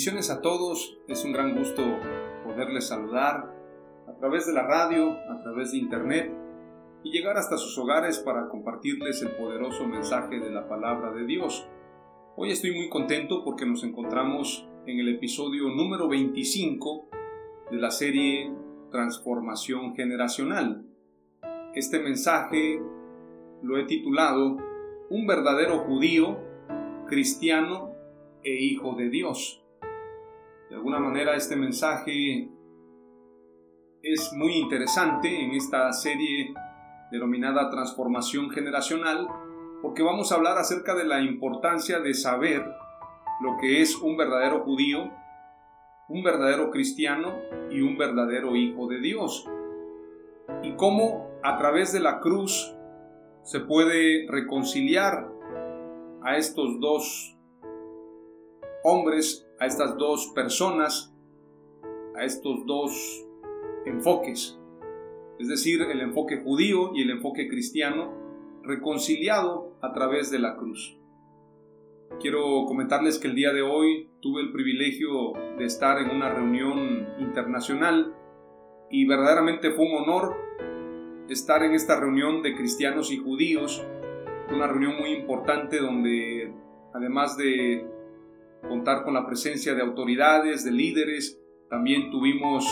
Bendiciones a todos, es un gran gusto poderles saludar a través de la radio, a través de internet y llegar hasta sus hogares para compartirles el poderoso mensaje de la palabra de Dios. Hoy estoy muy contento porque nos encontramos en el episodio número 25 de la serie Transformación Generacional. Este mensaje lo he titulado Un verdadero judío, cristiano e hijo de Dios. De alguna manera este mensaje es muy interesante en esta serie denominada Transformación Generacional porque vamos a hablar acerca de la importancia de saber lo que es un verdadero judío, un verdadero cristiano y un verdadero hijo de Dios. Y cómo a través de la cruz se puede reconciliar a estos dos hombres a estas dos personas, a estos dos enfoques, es decir, el enfoque judío y el enfoque cristiano, reconciliado a través de la cruz. Quiero comentarles que el día de hoy tuve el privilegio de estar en una reunión internacional y verdaderamente fue un honor estar en esta reunión de cristianos y judíos, una reunión muy importante donde además de contar con la presencia de autoridades, de líderes. También tuvimos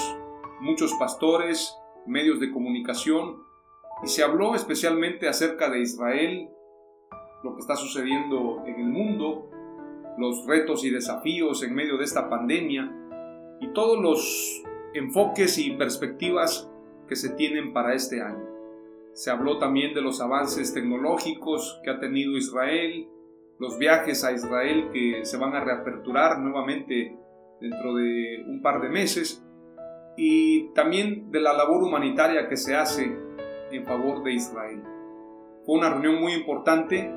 muchos pastores, medios de comunicación y se habló especialmente acerca de Israel, lo que está sucediendo en el mundo, los retos y desafíos en medio de esta pandemia y todos los enfoques y perspectivas que se tienen para este año. Se habló también de los avances tecnológicos que ha tenido Israel, los viajes a Israel que se van a reaperturar nuevamente dentro de un par de meses y también de la labor humanitaria que se hace en favor de Israel. Fue una reunión muy importante.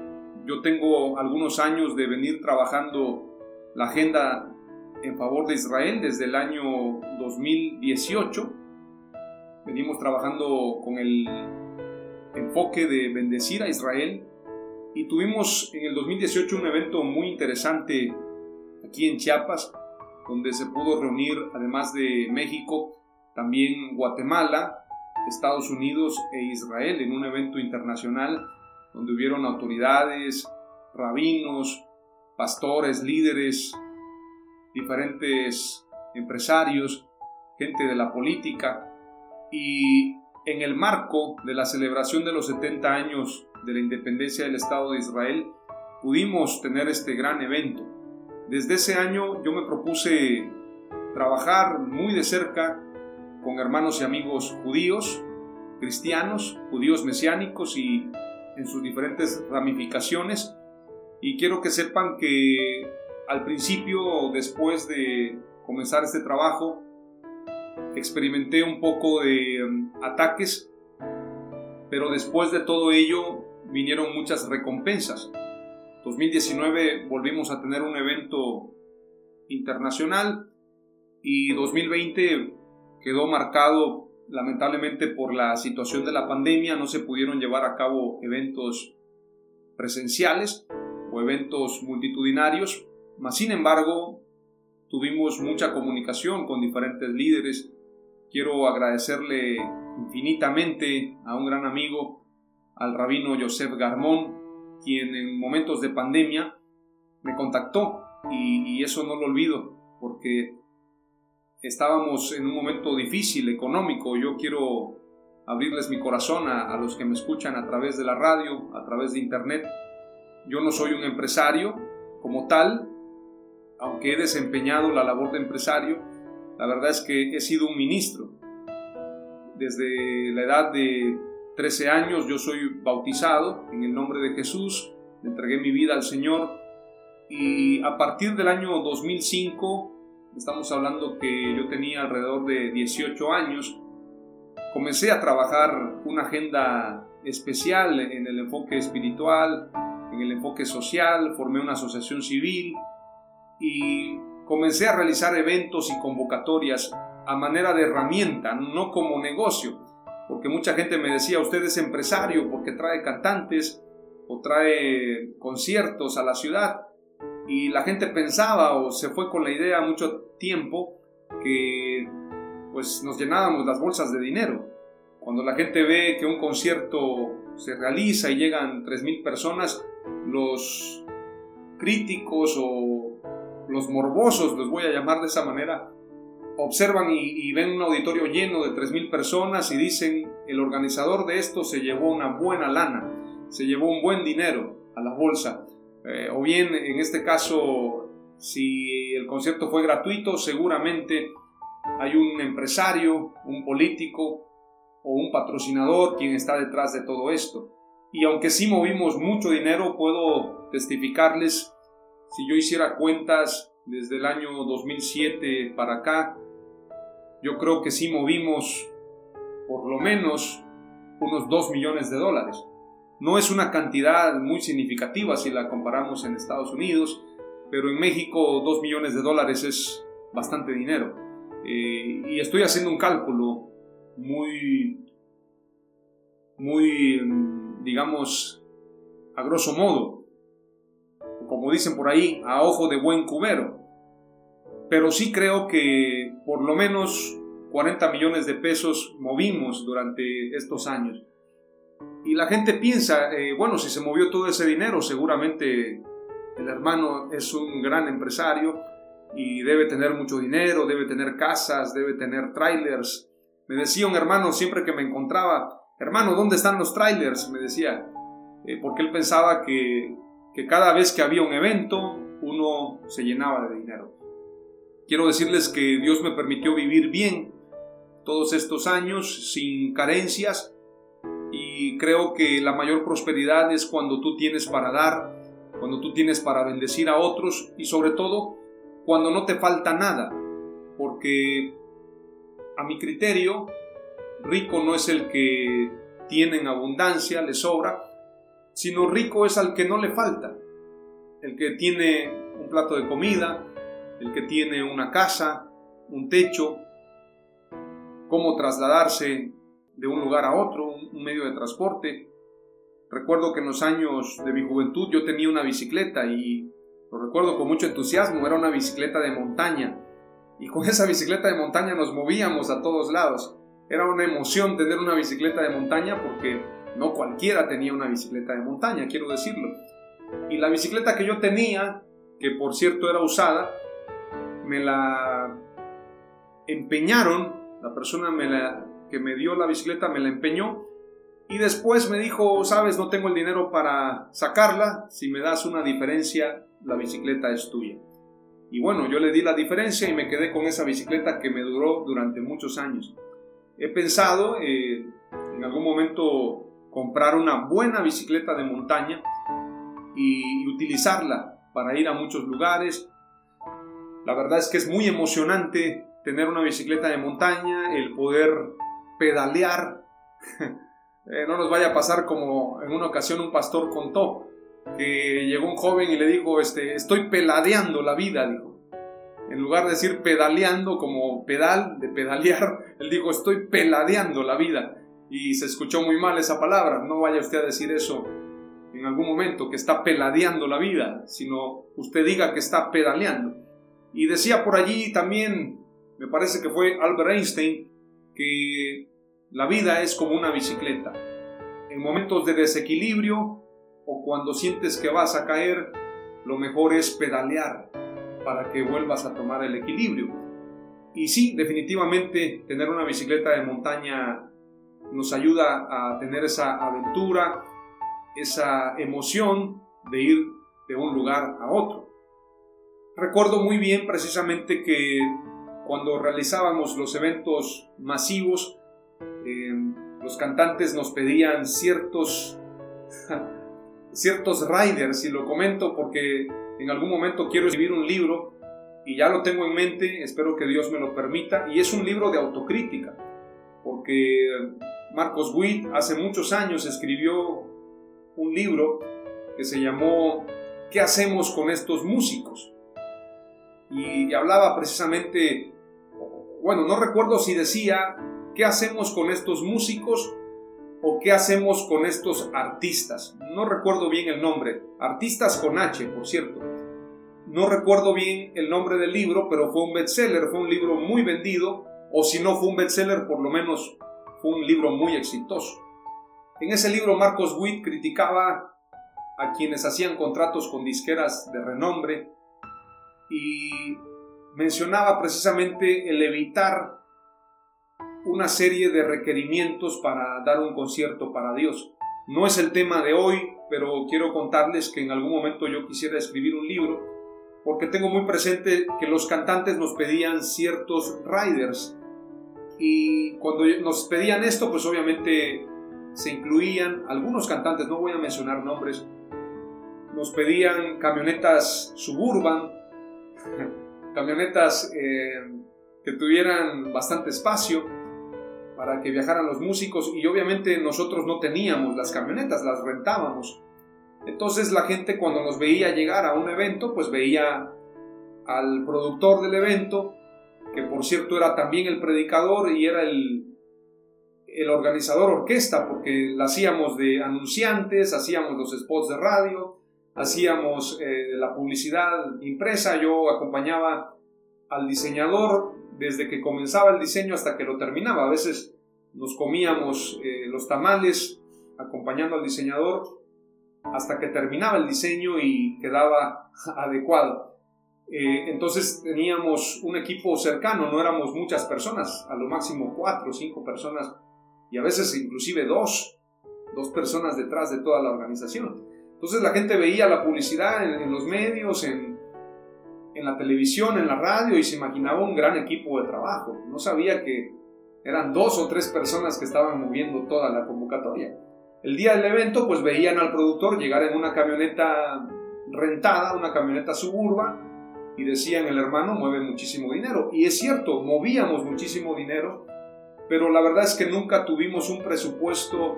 Yo tengo algunos años de venir trabajando la agenda en favor de Israel desde el año 2018. Venimos trabajando con el enfoque de bendecir a Israel y tuvimos en el 2018 un evento muy interesante aquí en Chiapas, donde se pudo reunir, además de México, también Guatemala, Estados Unidos e Israel en un evento internacional donde hubieron autoridades, rabinos, pastores, líderes, diferentes empresarios, gente de la política. Y en el marco de la celebración de los 70 años de la independencia del Estado de Israel, pudimos tener este gran evento. Desde ese año yo me propuse trabajar muy de cerca con hermanos y amigos judíos, cristianos, judíos mesiánicos y en sus diferentes ramificaciones. Y quiero que sepan que al principio, después de comenzar este trabajo, experimenté un poco de um, ataques, pero después de todo ello vinieron muchas recompensas. 2019 volvimos a tener un evento internacional y 2020 quedó marcado lamentablemente por la situación de la pandemia, no se pudieron llevar a cabo eventos presenciales o eventos multitudinarios, mas sin embargo tuvimos mucha comunicación con diferentes líderes. Quiero agradecerle infinitamente a un gran amigo, al rabino Joseph Garmón, quien en momentos de pandemia me contactó y, eso no lo olvido porque estábamos en un momento difícil económico. Yo quiero abrirles mi corazón a, los que me escuchan a través de la radio, a través de internet. Yo no soy un empresario como tal, aunque he desempeñado la labor de empresario, la verdad es que he sido un ministro. Desde la edad de 13 años yo soy bautizado en el nombre de Jesús, entregué mi vida al Señor y a partir del año 2005, estamos hablando que yo tenía alrededor de 18 años, comencé a trabajar una agenda especial en el enfoque espiritual, en el enfoque social, formé una asociación civil y comencé a realizar eventos y convocatorias a manera de herramienta, no como negocio, porque mucha gente me decía, usted es empresario porque trae cantantes o trae conciertos a la ciudad, y la gente pensaba o se fue con la idea mucho tiempo que pues nos llenábamos las bolsas de dinero. Cuando la gente ve que un concierto se realiza y llegan 3.000 personas, los críticos o los morbosos, los voy a llamar de esa manera, observan y, ven un auditorio lleno de 3.000 personas y dicen, el organizador de esto se llevó una buena lana, se llevó un buen dinero a la bolsa. Eh, o bien, en este caso, si el concierto fue gratuito, seguramente hay un empresario, un político o un patrocinador quien está detrás de todo esto. Y aunque sí movimos mucho dinero, puedo testificarles, si yo hiciera cuentas desde el año 2007 para acá, yo creo que sí movimos por lo menos unos 2 millones de dólares. No es una cantidad muy significativa si la comparamos en Estados Unidos, pero en México 2 millones de dólares es bastante dinero. Eh, y estoy haciendo un cálculo muy, muy, digamos, a grosso modo, como dicen por ahí, a ojo de buen cubero. Pero sí creo que por lo menos 40 millones de pesos movimos durante estos años. Y la gente piensa, eh, bueno, si se movió todo ese dinero, seguramente el hermano es un gran empresario y debe tener mucho dinero, debe tener casas, debe tener trailers. Me decía un hermano siempre que me encontraba, hermano, ¿dónde están los trailers? Me decía, eh, porque él pensaba que, que cada vez que había un evento, uno se llenaba de dinero. Quiero decirles que Dios me permitió vivir bien todos estos años sin carencias y creo que la mayor prosperidad es cuando tú tienes para dar, cuando tú tienes para bendecir a otros y sobre todo cuando no te falta nada, porque a mi criterio, rico no es el que tiene en abundancia, le sobra, sino rico es al que no le falta, el que tiene un plato de comida, el que tiene una casa, un techo, cómo trasladarse de un lugar a otro, un medio de transporte. Recuerdo que en los años de mi juventud yo tenía una bicicleta y lo recuerdo con mucho entusiasmo, era una bicicleta de montaña. Y con esa bicicleta de montaña nos movíamos a todos lados. Era una emoción tener una bicicleta de montaña porque no cualquiera tenía una bicicleta de montaña, quiero decirlo. Y la bicicleta que yo tenía, que por cierto era usada, me la empeñaron, la persona que me dio la bicicleta me la empeñó y después me dijo, sabes, no tengo el dinero para sacarla, si me das una diferencia, la bicicleta es tuya. Y bueno, yo le di la diferencia y me quedé con esa bicicleta que me duró durante muchos años. He pensado eh, en algún momento comprar una buena bicicleta de montaña y utilizarla para ir a muchos lugares. La verdad es que es muy emocionante tener una bicicleta de montaña, el poder pedalear. Eh, no nos vaya a pasar como en una ocasión un pastor contó que llegó un joven y le dijo, este, estoy peladeando la vida, dijo. En lugar de decir pedaleando como pedal, de pedalear, él dijo, estoy peladeando la vida. Y se escuchó muy mal esa palabra. No vaya usted a decir eso en algún momento, que está peladeando la vida, sino usted diga que está pedaleando. Y decía por allí también, me parece que fue Albert Einstein, que la vida es como una bicicleta. En momentos de desequilibrio o cuando sientes que vas a caer, lo mejor es pedalear para que vuelvas a tomar el equilibrio. Y sí, definitivamente tener una bicicleta de montaña nos ayuda a tener esa aventura, esa emoción de ir de un lugar a otro. Recuerdo muy bien precisamente que cuando realizábamos los eventos masivos, eh, los cantantes nos pedían ciertos, ciertos riders, y lo comento porque en algún momento quiero escribir un libro y ya lo tengo en mente, espero que Dios me lo permita, y es un libro de autocrítica, porque Marcos Witt hace muchos años escribió un libro que se llamó ¿Qué hacemos con estos músicos? Y hablaba precisamente, bueno, no recuerdo si decía, ¿qué hacemos con estos músicos? o qué hacemos con estos artistas. No recuerdo bien el nombre. Artistas con H, por cierto. No recuerdo bien el nombre del libro, pero fue un bestseller, fue un libro muy vendido, o si no fue un bestseller, por lo menos fue un libro muy exitoso. En ese libro Marcos Witt criticaba a quienes hacían contratos con disqueras de renombre y mencionaba precisamente el evitar una serie de requerimientos para dar un concierto para Dios. No es el tema de hoy, pero quiero contarles que en algún momento yo quisiera escribir un libro porque tengo muy presente que los cantantes nos pedían ciertos riders y cuando nos pedían esto pues obviamente se incluían algunos cantantes, no voy a mencionar nombres, nos pedían camionetas suburban, camionetas eh, que tuvieran bastante espacio para que viajaran los músicos y obviamente nosotros no teníamos las camionetas, las rentábamos. Entonces la gente cuando nos veía llegar a un evento, pues veía al productor del evento, que por cierto era también el predicador y era el, el organizador orquesta, porque la hacíamos de anunciantes, hacíamos los spots de radio, hacíamos eh, la publicidad impresa, yo acompañaba al diseñador desde que comenzaba el diseño hasta que lo terminaba. A veces nos comíamos eh, los tamales acompañando al diseñador hasta que terminaba el diseño y quedaba adecuado. Eh, entonces teníamos un equipo cercano, no éramos muchas personas, a lo máximo cuatro o cinco personas y a veces inclusive dos, dos personas detrás de toda la organización. Entonces la gente veía la publicidad en, los medios, en, en la televisión, en la radio y se imaginaba un gran equipo de trabajo. No sabía que eran dos o tres personas que estaban moviendo toda la convocatoria. El día del evento, pues veían al productor llegar en una camioneta rentada, una camioneta suburba, y decían, el hermano mueve muchísimo dinero. Y es cierto, movíamos muchísimo dinero, pero la verdad es que nunca tuvimos un presupuesto,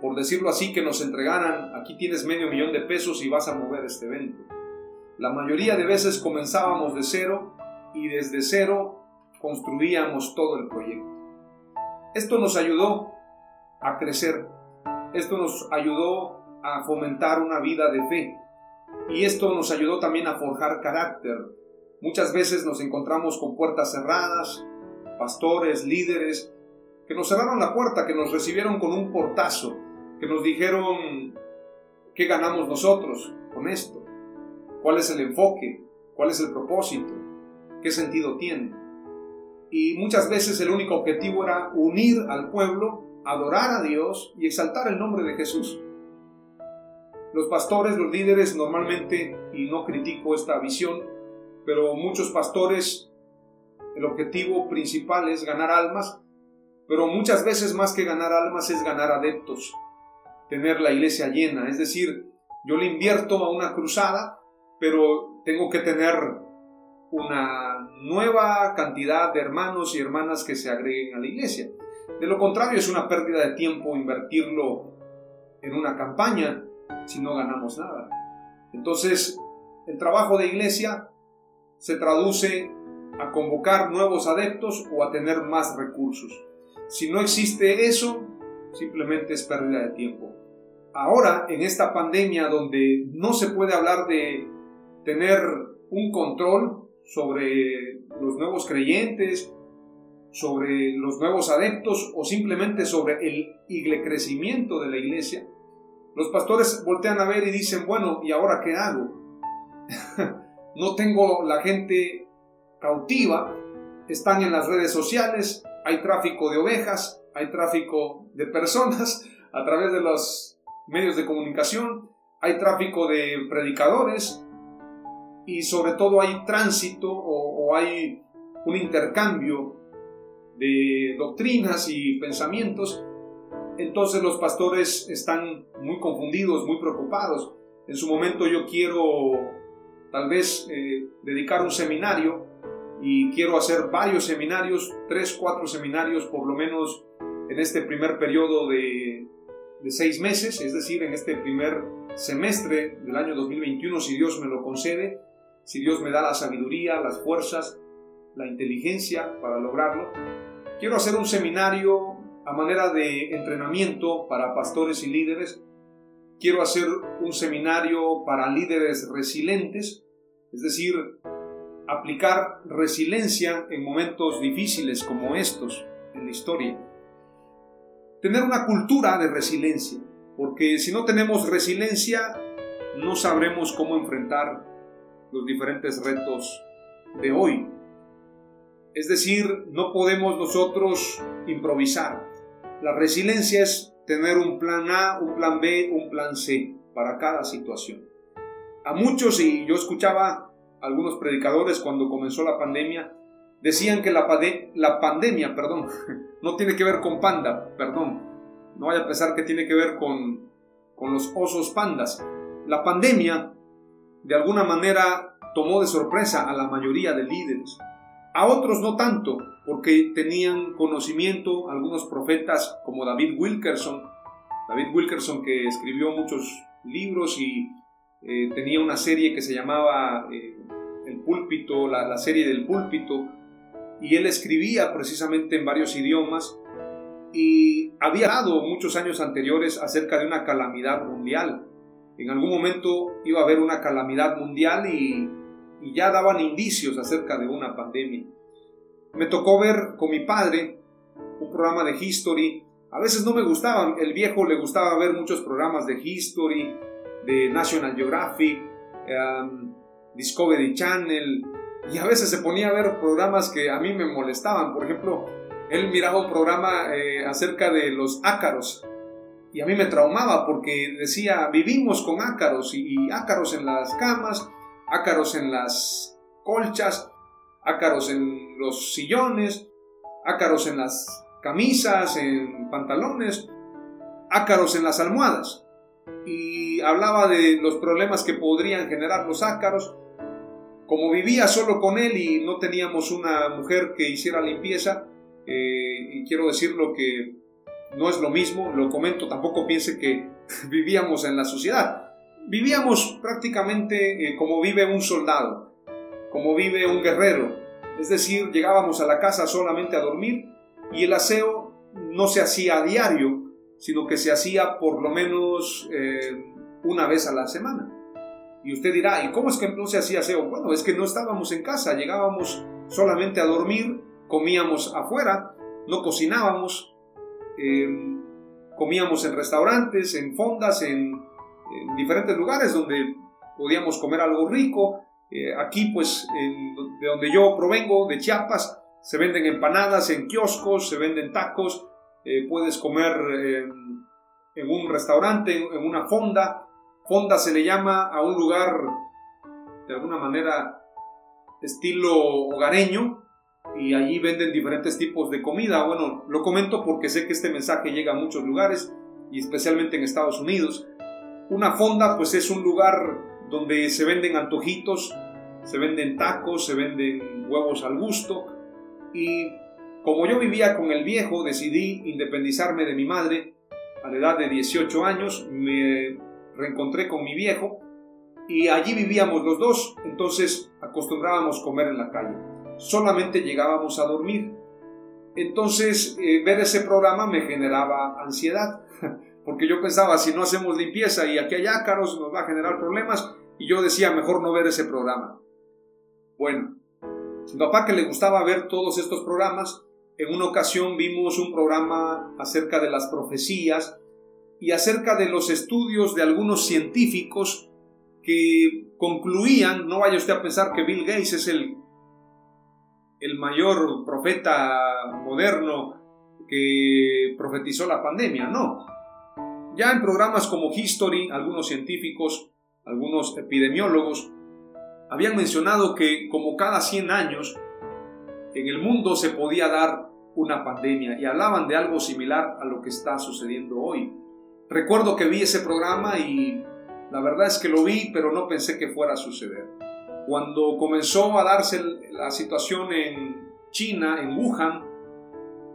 por decirlo así, que nos entregaran, aquí tienes medio millón de pesos y vas a mover este evento. La mayoría de veces comenzábamos de cero y desde cero construíamos todo el proyecto. Esto nos ayudó a crecer. Esto nos ayudó a fomentar una vida de fe. Y esto nos ayudó también a forjar carácter. Muchas veces nos encontramos con puertas cerradas, pastores, líderes, que nos cerraron la puerta, que nos recibieron con un portazo, que nos dijeron, ¿qué ganamos nosotros con esto? ¿Cuál es el enfoque? ¿Cuál es el propósito? ¿Qué sentido tiene? Y muchas veces el único objetivo era unir al pueblo adorar a Dios y exaltar el nombre de Jesús. Los pastores, los líderes normalmente, y no critico esta visión, pero muchos pastores, el objetivo principal es ganar almas, pero muchas veces más que ganar almas es ganar adeptos, tener la iglesia llena, es decir, yo le invierto a una cruzada, pero tengo que tener una nueva cantidad de hermanos y hermanas que se agreguen a la iglesia. De lo contrario, es una pérdida de tiempo invertirlo en una campaña si no ganamos nada. Entonces, el trabajo de iglesia se traduce a convocar nuevos adeptos o a tener más recursos. Si no existe eso, simplemente es pérdida de tiempo. Ahora, en esta pandemia donde no se puede hablar de tener un control sobre los nuevos creyentes, sobre los nuevos adeptos o simplemente sobre el crecimiento de la iglesia, los pastores voltean a ver y dicen, bueno, ¿y ahora qué hago? no tengo la gente cautiva, están en las redes sociales, hay tráfico de ovejas, hay tráfico de personas a través de los medios de comunicación, hay tráfico de predicadores y sobre todo hay tránsito o, o hay un intercambio de doctrinas y pensamientos, entonces los pastores están muy confundidos, muy preocupados. En su momento yo quiero tal vez eh, dedicar un seminario y quiero hacer varios seminarios, tres, cuatro seminarios por lo menos en este primer periodo de, de seis meses, es decir, en este primer semestre del año 2021, si Dios me lo concede, si Dios me da la sabiduría, las fuerzas, la inteligencia para lograrlo. Quiero hacer un seminario a manera de entrenamiento para pastores y líderes. Quiero hacer un seminario para líderes resilientes, es decir, aplicar resiliencia en momentos difíciles como estos en la historia. Tener una cultura de resiliencia, porque si no tenemos resiliencia, no sabremos cómo enfrentar los diferentes retos de hoy. Es decir, no podemos nosotros improvisar. La resiliencia es tener un plan A, un plan B, un plan C para cada situación. A muchos, y yo escuchaba algunos predicadores cuando comenzó la pandemia, decían que la, la pandemia, perdón, no tiene que ver con panda, perdón, no vaya a pensar que tiene que ver con, con los osos pandas. La pandemia, de alguna manera, tomó de sorpresa a la mayoría de líderes. A otros no tanto, porque tenían conocimiento algunos profetas como David Wilkerson, David Wilkerson que escribió muchos libros y eh, tenía una serie que se llamaba eh, El púlpito, la, serie del púlpito, y él escribía precisamente en varios idiomas y había hablado muchos años anteriores acerca de una calamidad mundial. En algún momento iba a haber una calamidad mundial y ya daban indicios acerca de una pandemia. Me tocó ver con mi padre un programa de History. A veces no me gustaban, el viejo le gustaba ver muchos programas de History, de National Geographic, um, Discovery Channel, y a veces se ponía a ver programas que a mí me molestaban. Por ejemplo, él miraba un programa eh, acerca de los ácaros, y a mí me traumaba porque decía, vivimos con ácaros y ácaros en las camas ácaros en las colchas, ácaros en los sillones, ácaros en las camisas, en pantalones, ácaros en las almohadas. Y hablaba de los problemas que podrían generar los ácaros. Como vivía solo con él y no teníamos una mujer que hiciera limpieza, eh, y quiero decirlo que no es lo mismo, lo comento, tampoco piense que vivíamos en la sociedad vivíamos prácticamente eh, como vive un soldado, como vive un guerrero. Es decir, llegábamos a la casa solamente a dormir y el aseo no se hacía a diario, sino que se hacía por lo menos eh, una vez a la semana. Y usted dirá, ¿y cómo es que no se hacía aseo? Bueno, es que no estábamos en casa, llegábamos solamente a dormir, comíamos afuera, no cocinábamos, eh, comíamos en restaurantes, en fondas, en diferentes lugares donde podíamos comer algo rico. Eh, aquí, pues, de donde yo provengo, de Chiapas, se venden empanadas en kioscos, se venden tacos, eh, puedes comer en un restaurante, en una fonda. Fonda se le llama a un lugar, de alguna manera, estilo hogareño, y allí venden diferentes tipos de comida. Bueno, lo comento porque sé que este mensaje llega a muchos lugares, y especialmente en Estados Unidos. Una fonda pues es un lugar donde se venden antojitos, se venden tacos, se venden huevos al gusto y como yo vivía con el viejo decidí independizarme de mi madre a la edad de 18 años, me reencontré con mi viejo y allí vivíamos los dos, entonces acostumbrábamos comer en la calle. Solamente llegábamos a dormir. Entonces eh, ver ese programa me generaba ansiedad. porque yo pensaba, si no hacemos limpieza y aquí hay ácaros, nos va a generar problemas, y yo decía, mejor no ver ese programa. Bueno, mi papá que le gustaba ver todos estos programas, en una ocasión vimos un programa acerca de las profecías y acerca de los estudios de algunos científicos que concluían, no vaya usted a pensar que Bill Gates es el, el mayor profeta moderno que profetizó la pandemia, no. Ya en programas como History, algunos científicos, algunos epidemiólogos, habían mencionado que como cada 100 años en el mundo se podía dar una pandemia y hablaban de algo similar a lo que está sucediendo hoy. Recuerdo que vi ese programa y la verdad es que lo vi, pero no pensé que fuera a suceder. Cuando comenzó a darse la situación en China, en Wuhan,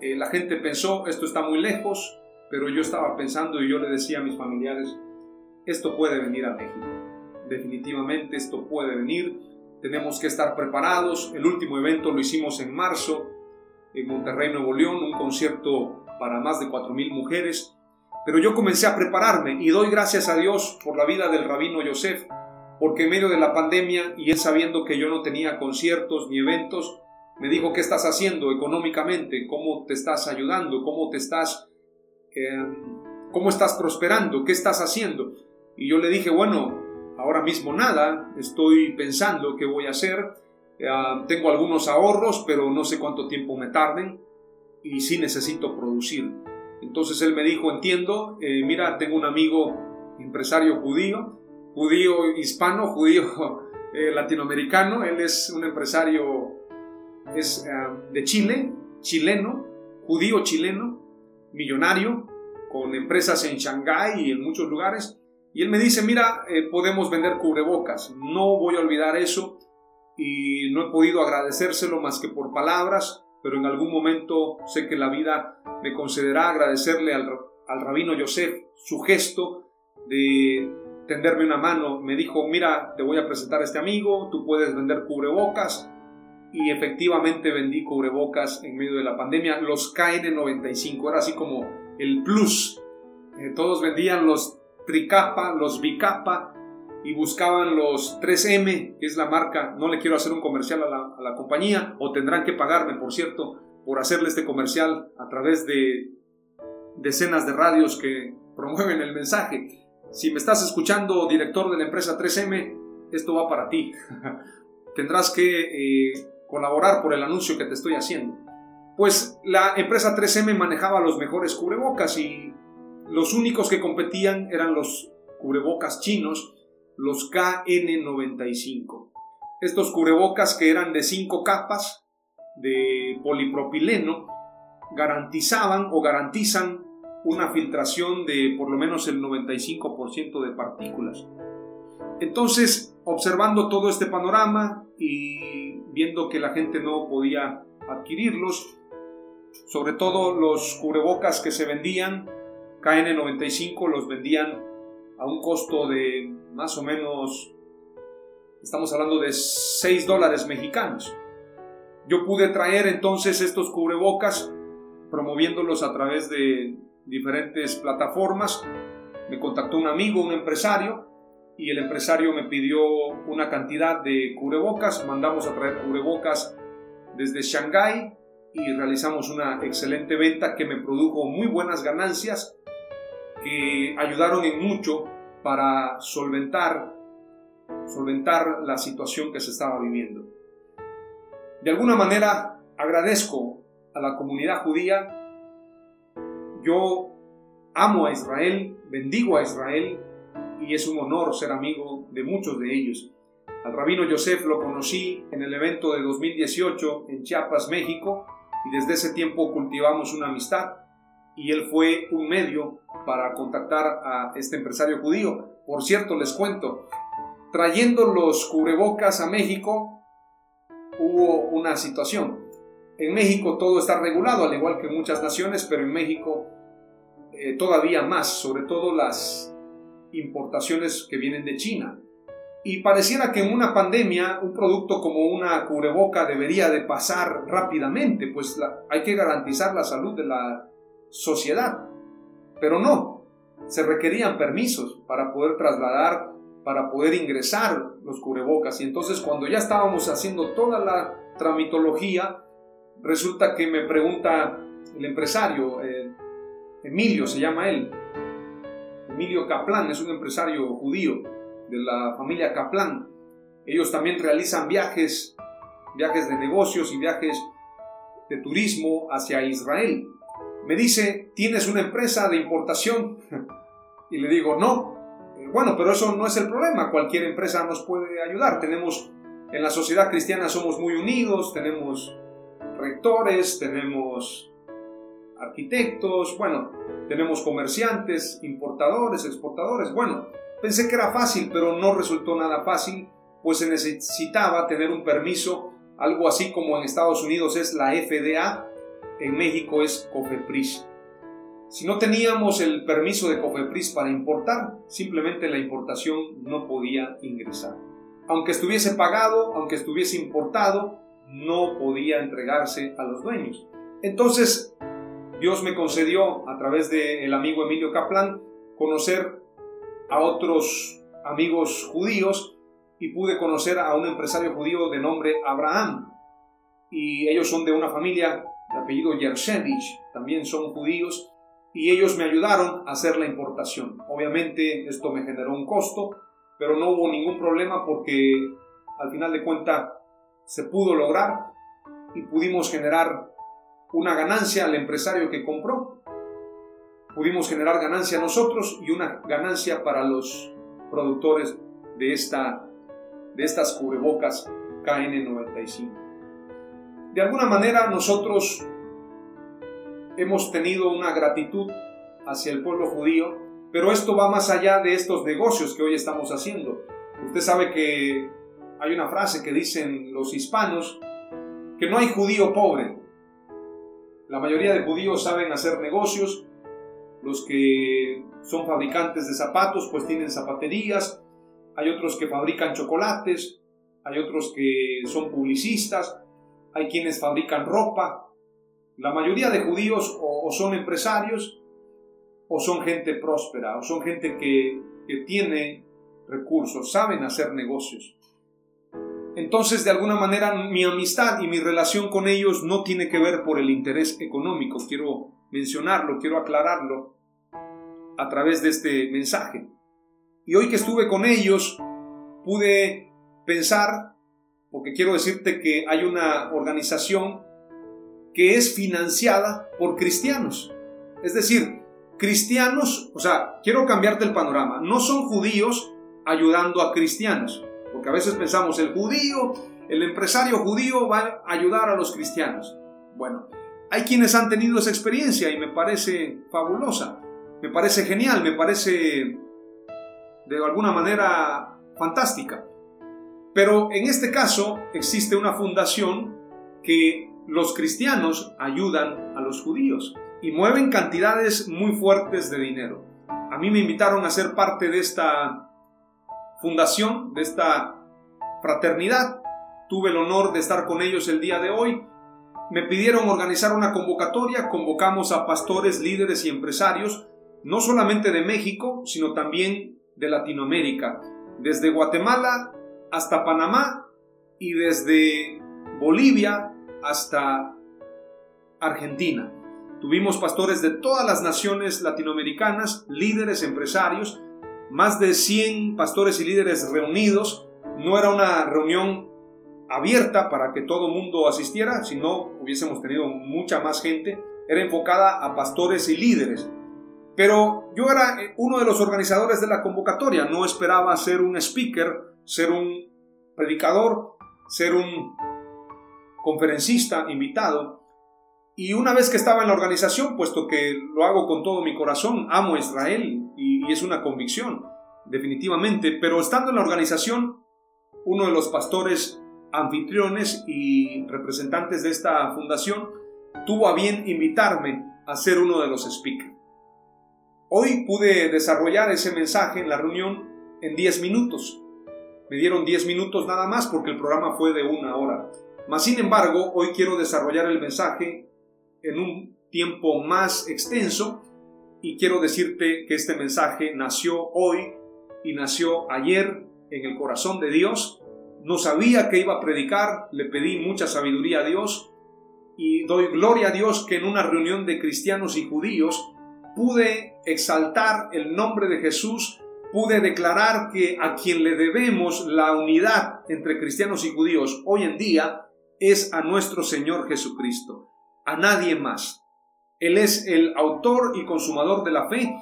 eh, la gente pensó, esto está muy lejos, pero yo estaba pensando y yo le decía a mis familiares, esto puede venir a México. Definitivamente esto puede venir. Tenemos que estar preparados. El último evento lo hicimos en marzo en Monterrey, Nuevo León, un concierto para más de 4.000 mujeres. Pero yo comencé a prepararme y doy gracias a Dios por la vida del rabino Yosef, porque en medio de la pandemia y él sabiendo que yo no tenía conciertos ni eventos, me dijo, ¿qué estás haciendo económicamente? ¿Cómo te estás ayudando? ¿Cómo te estás, eh, cómo estás prosperando? ¿Qué estás haciendo? Y yo le dije, bueno, ahora mismo nada, estoy pensando qué voy a hacer, eh, tengo algunos ahorros, pero no sé cuánto tiempo me tarden y sí necesito producir. Entonces él me dijo, entiendo, eh, mira, tengo un amigo empresario judío, judío hispano, judío eh, latinoamericano, él es un empresario es, de Chile, chileno, judío chileno, millonario, con empresas en Shanghái y en muchos lugares, y él me dice, mira, eh, podemos vender cubrebocas, no voy a olvidar eso y no he podido agradecérselo más que por palabras, pero en algún momento sé que la vida me concederá agradecerle al, al rabino Yosef su gesto de tenderme una mano. Me dijo, mira, te voy a presentar a este amigo, tú puedes vender cubrebocas. Y efectivamente vendí cubrebocas en medio de la pandemia, los KN95, era así como el plus. Eh, todos vendían los tricapa, los bicapa y buscaban los 3M, que es la marca, no le quiero hacer un comercial a la, compañía, o tendrán que pagarme, por cierto, por hacerle este comercial a través de decenas de radios que promueven el mensaje. Si me estás escuchando, director de la empresa 3M, esto va para ti. Tendrás que eh, colaborar por el anuncio que te estoy haciendo. Pues la empresa 3M manejaba los mejores cubrebocas y los únicos que competían eran los cubrebocas chinos, los KN95. Estos cubrebocas que eran de cinco capas de polipropileno garantizaban o garantizan una filtración de por lo menos el 95% de partículas. Entonces, observando todo este panorama y viendo que la gente no podía adquirirlos, sobre todo los cubrebocas que se vendían KN95 los vendían a un costo de más o menos, estamos hablando de 6 dólares mexicanos. Yo pude traer entonces estos cubrebocas promoviéndolos a través de diferentes plataformas. Me contactó un amigo, un empresario, y el empresario me pidió una cantidad de cubrebocas. Mandamos a traer cubrebocas desde Shanghái y realizamos una excelente venta que me produjo muy buenas ganancias que ayudaron en mucho para solventar, solventar la situación que se estaba viviendo. De alguna manera agradezco a la comunidad judía. Yo amo a Israel, bendigo a Israel y es un honor ser amigo de muchos de ellos. Al rabino Yosef lo conocí en el evento de 2018 en Chiapas, México, y desde ese tiempo cultivamos una amistad y él fue un medio para contactar a este empresario judío. Por cierto, les cuento, trayendo los cubrebocas a México, hubo una situación. En México todo está regulado, al igual que en muchas naciones, pero en México eh, todavía más, sobre todo las importaciones que vienen de China. Y pareciera que en una pandemia un producto como una cubreboca debería de pasar rápidamente, pues hay que garantizar la salud de la sociedad. Pero no, se requerían permisos para poder trasladar para poder ingresar los cubrebocas. Y entonces cuando ya estábamos haciendo toda la tramitología, resulta que me pregunta el empresario, eh, Emilio se llama él, Emilio Kaplan, es un empresario judío de la familia Kaplan. Ellos también realizan viajes, viajes de negocios y viajes de turismo hacia Israel. Me dice, ¿tienes una empresa de importación? Y le digo, no. Bueno, pero eso no es el problema. Cualquier empresa nos puede ayudar. Tenemos, en la sociedad cristiana somos muy unidos, tenemos rectores, tenemos arquitectos, bueno, tenemos comerciantes, importadores, exportadores. Bueno, pensé que era fácil, pero no resultó nada fácil, pues se necesitaba tener un permiso, algo así como en Estados Unidos es la FDA, en México es COFEPRIS. Si no teníamos el permiso de COFEPRIS para importar, simplemente la importación no podía ingresar. Aunque estuviese pagado, aunque estuviese importado, no podía entregarse a los dueños. Entonces, Dios me concedió, a través del amigo Emilio Kaplan, conocer a otros amigos judíos y pude conocer a un empresario judío de nombre Abraham. Y ellos son de una familia de apellido Yershevich, también son judíos, y ellos me ayudaron a hacer la importación. Obviamente esto me generó un costo, pero no hubo ningún problema porque al final de cuentas se pudo lograr y pudimos generar una ganancia al empresario que compró. Pudimos generar ganancia nosotros y una ganancia para los productores de, esta, de estas cubrebocas KN95. De alguna manera nosotros hemos tenido una gratitud hacia el pueblo judío, pero esto va más allá de estos negocios que hoy estamos haciendo. Usted sabe que hay una frase que dicen los hispanos, que no hay judío pobre, la mayoría de judíos saben hacer negocios. Los que son fabricantes de zapatos pues tienen zapaterías. Hay otros que fabrican chocolates. Hay otros que son publicistas. Hay quienes fabrican ropa. La mayoría de judíos o, son empresarios o son gente próspera o son gente que, que tiene recursos, saben hacer negocios. Entonces, de alguna manera, mi amistad y mi relación con ellos no tiene que ver por el interés económico. Quiero mencionarlo, quiero aclararlo a través de este mensaje. Y hoy que estuve con ellos, pude pensar, porque quiero decirte que hay una organización que es financiada por cristianos. Es decir, cristianos, o sea, quiero cambiarte el panorama, no son judíos ayudando a cristianos. Porque a veces pensamos, el judío, el empresario judío va a ayudar a los cristianos. Bueno, hay quienes han tenido esa experiencia y me parece fabulosa, me parece genial, me parece de alguna manera fantástica. Pero en este caso existe una fundación que los cristianos ayudan a los judíos y mueven cantidades muy fuertes de dinero. A mí me invitaron a ser parte de esta fundación, de esta fraternidad. Tuve el honor de estar con ellos el día de hoy. Me pidieron organizar una convocatoria, convocamos a pastores, líderes y empresarios, no solamente de México, sino también de Latinoamérica, desde Guatemala hasta Panamá y desde Bolivia hasta Argentina. Tuvimos pastores de todas las naciones latinoamericanas, líderes, empresarios, más de 100 pastores y líderes reunidos. No era una reunión abierta para que todo mundo asistiera, si no hubiésemos tenido mucha más gente. Era enfocada a pastores y líderes. Pero yo era eh, uno de los organizadores de la convocatoria. No esperaba ser un speaker, ser un predicador, ser un conferencista invitado. Y una vez que estaba en la organización, puesto que lo hago con todo mi corazón, amo a Israel y, es una convicción, definitivamente, pero estando en la organización, uno de los pastores anfitriones y representantes de esta fundación tuvo a bien invitarme a ser uno de los speakers. Hoy pude desarrollar ese mensaje en la reunión en 10 minutos. Me dieron 10 minutos nada más porque el programa fue de una hora. Mas, sin embargo, hoy quiero desarrollar el mensaje en un tiempo más extenso y quiero decirte que este mensaje nació hoy y nació ayer en el corazón de Dios. No sabía que iba a predicar, le pedí mucha sabiduría a Dios y doy gloria a Dios que en una reunión de cristianos y judíos pude exaltar el nombre de Jesús, pude declarar que a quien le debemos la unidad entre cristianos y judíos hoy en día es a nuestro Señor Jesucristo, a nadie más. Él es el autor y consumador de la fe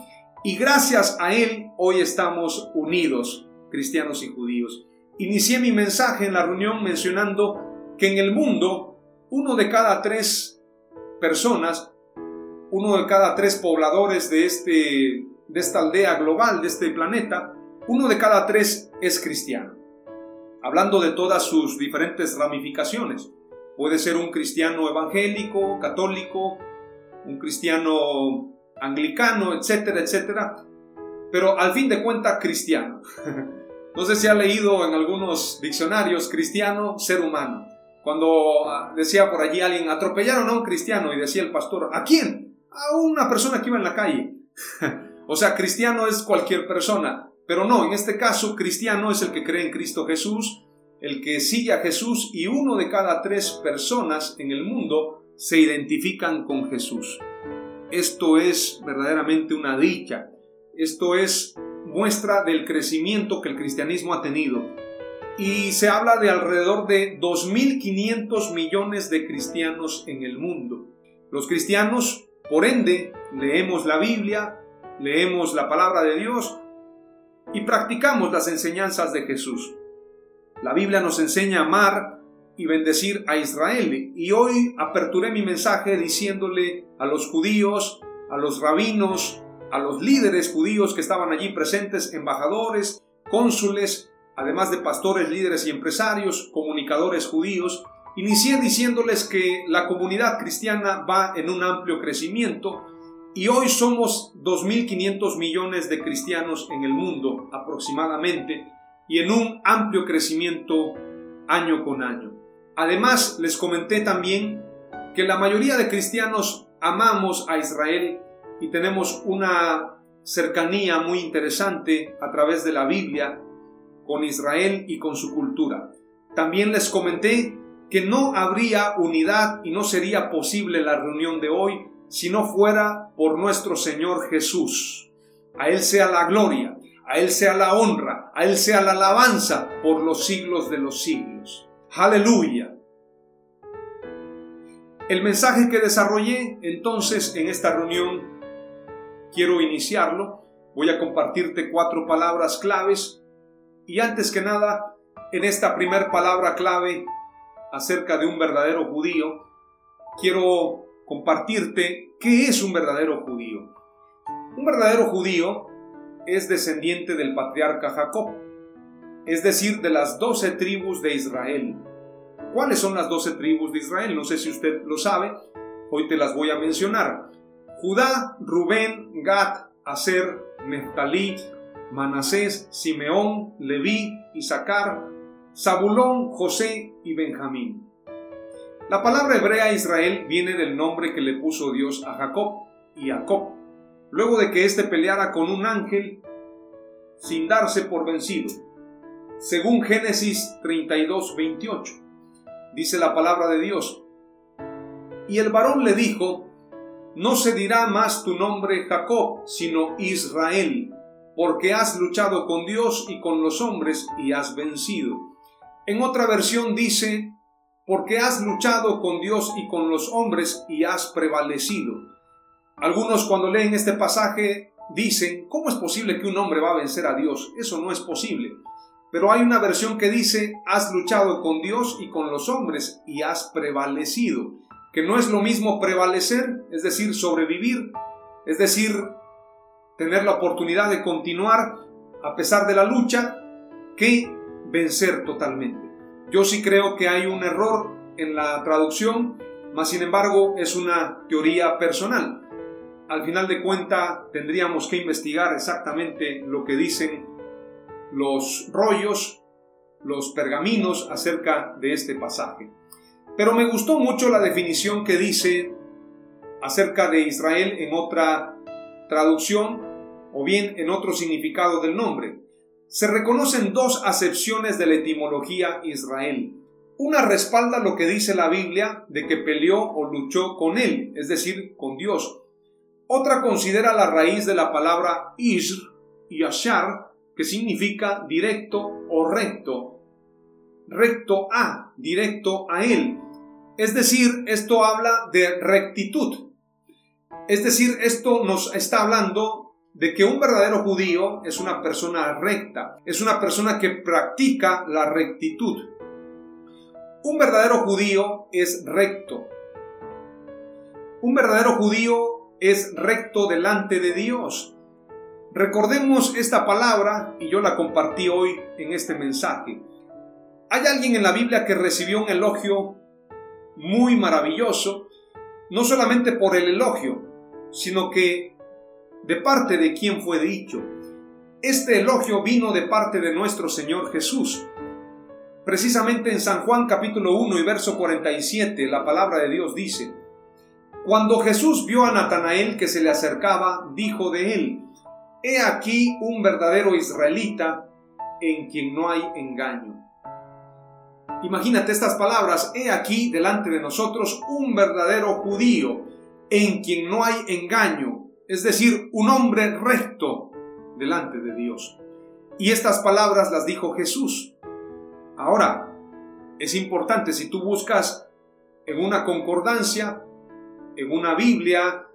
y gracias a Él hoy estamos unidos, cristianos y judíos. Inicié mi mensaje en la reunión mencionando que en el mundo uno de cada tres personas, uno de cada tres pobladores de, este, de esta aldea global, de este planeta, uno de cada tres es cristiano. Hablando de todas sus diferentes ramificaciones. Puede ser un cristiano evangélico, católico, un cristiano anglicano, etcétera, etcétera, pero al fin de cuentas cristiano. No sé si ha leído en algunos diccionarios cristiano, ser humano. Cuando ah, decía por allí alguien, atropellaron a un cristiano y decía el pastor, ¿a quién? A una persona que iba en la calle. o sea, cristiano es cualquier persona, pero no, en este caso cristiano es el que cree en Cristo Jesús, el que sigue a Jesús y uno de cada tres personas en el mundo se identifican con Jesús. Esto es verdaderamente una dicha. Esto es muestra del crecimiento que el cristianismo ha tenido. Y se habla de alrededor de 2.500 millones de cristianos en el mundo. Los cristianos, por ende, leemos la Biblia, leemos la palabra de Dios y practicamos las enseñanzas de Jesús. La Biblia nos enseña a amar y bendecir a Israel. Y hoy aperturé mi mensaje diciéndole a los judíos, a los rabinos, a los líderes judíos que estaban allí presentes, embajadores, cónsules, además de pastores, líderes y empresarios, comunicadores judíos, inicié diciéndoles que la comunidad cristiana va en un amplio crecimiento y hoy somos 2.500 millones de cristianos en el mundo aproximadamente y en un amplio crecimiento año con año. Además, les comenté también que la mayoría de cristianos amamos a Israel y tenemos una cercanía muy interesante a través de la Biblia con Israel y con su cultura. También les comenté que no habría unidad y no sería posible la reunión de hoy si no fuera por nuestro Señor Jesús. A Él sea la gloria, a Él sea la honra, a Él sea la alabanza por los siglos de los siglos. Aleluya. El mensaje que desarrollé entonces en esta reunión, quiero iniciarlo. Voy a compartirte cuatro palabras claves y antes que nada, en esta primera palabra clave acerca de un verdadero judío, quiero compartirte qué es un verdadero judío. Un verdadero judío es descendiente del patriarca Jacob es decir, de las doce tribus de Israel. ¿Cuáles son las doce tribus de Israel? No sé si usted lo sabe, hoy te las voy a mencionar. Judá, Rubén, Gad, Aser, Neftalí, Manasés, Simeón, Leví, Isaacar, Zabulón, José y Benjamín. La palabra hebrea Israel viene del nombre que le puso Dios a Jacob y Jacob, luego de que éste peleara con un ángel sin darse por vencido según Génesis 32, 28. Dice la palabra de Dios. Y el varón le dijo, no se dirá más tu nombre Jacob, sino Israel, porque has luchado con Dios y con los hombres y has vencido. En otra versión dice, porque has luchado con Dios y con los hombres y has prevalecido. Algunos cuando leen este pasaje dicen, ¿cómo es posible que un hombre va a vencer a Dios? Eso no es posible. Pero hay una versión que dice, has luchado con Dios y con los hombres y has prevalecido, que no es lo mismo prevalecer, es decir, sobrevivir, es decir, tener la oportunidad de continuar a pesar de la lucha, que vencer totalmente. Yo sí creo que hay un error en la traducción, mas sin embargo es una teoría personal. Al final de cuenta tendríamos que investigar exactamente lo que dicen los rollos, los pergaminos acerca de este pasaje. Pero me gustó mucho la definición que dice acerca de Israel en otra traducción o bien en otro significado del nombre. Se reconocen dos acepciones de la etimología Israel. Una respalda lo que dice la Biblia de que peleó o luchó con él, es decir, con Dios. Otra considera la raíz de la palabra Isr y Ashar, que significa directo o recto. Recto a, directo a él. Es decir, esto habla de rectitud. Es decir, esto nos está hablando de que un verdadero judío es una persona recta, es una persona que practica la rectitud. Un verdadero judío es recto. Un verdadero judío es recto delante de Dios. Recordemos esta palabra y yo la compartí hoy en este mensaje. Hay alguien en la Biblia que recibió un elogio muy maravilloso, no solamente por el elogio, sino que de parte de quien fue dicho. Este elogio vino de parte de nuestro Señor Jesús. Precisamente en San Juan capítulo 1 y verso 47 la palabra de Dios dice, Cuando Jesús vio a Natanael que se le acercaba, dijo de él, He aquí un verdadero israelita en quien no hay engaño. Imagínate estas palabras, he aquí delante de nosotros un verdadero judío en quien no hay engaño, es decir, un hombre recto delante de Dios. Y estas palabras las dijo Jesús. Ahora, es importante si tú buscas en una concordancia, en una Biblia,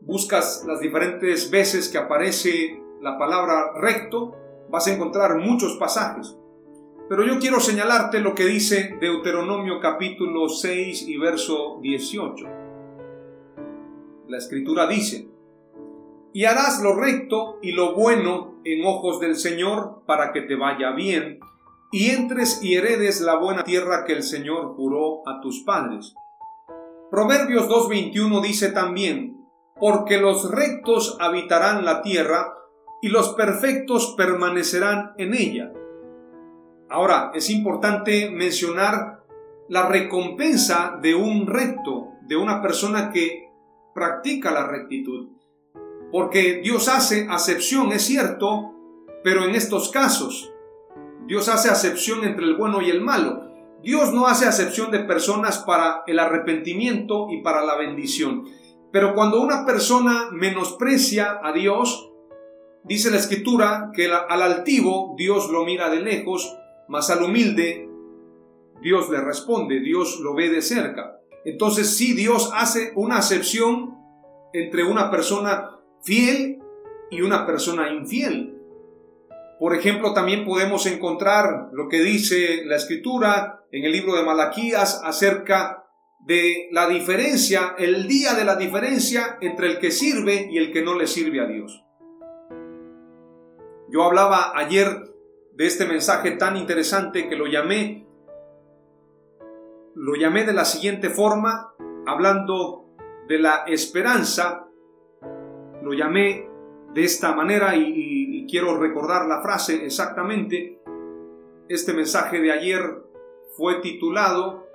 buscas las diferentes veces que aparece la palabra recto, vas a encontrar muchos pasajes. Pero yo quiero señalarte lo que dice Deuteronomio capítulo 6 y verso 18. La escritura dice, y harás lo recto y lo bueno en ojos del Señor para que te vaya bien, y entres y heredes la buena tierra que el Señor juró a tus padres. Proverbios 2.21 dice también, porque los rectos habitarán la tierra, y los perfectos permanecerán en ella. Ahora, es importante mencionar la recompensa de un recto, de una persona que practica la rectitud. Porque Dios hace acepción, es cierto, pero en estos casos, Dios hace acepción entre el bueno y el malo. Dios no hace acepción de personas para el arrepentimiento y para la bendición. Pero cuando una persona menosprecia a Dios, dice la escritura que al altivo Dios lo mira de lejos mas al humilde Dios le responde, Dios lo ve de cerca. Entonces sí, Dios hace una acepción entre una persona fiel y una persona infiel. Por ejemplo, también podemos encontrar lo que dice la escritura en el libro de Malaquías acerca de la diferencia, el día de la diferencia entre el que sirve y el que no le sirve a Dios. Yo hablaba ayer de este mensaje tan interesante que lo llamé, lo llamé de la siguiente forma, hablando de la esperanza, lo llamé de esta manera y, quiero recordar la frase exactamente. Este mensaje de ayer fue titulado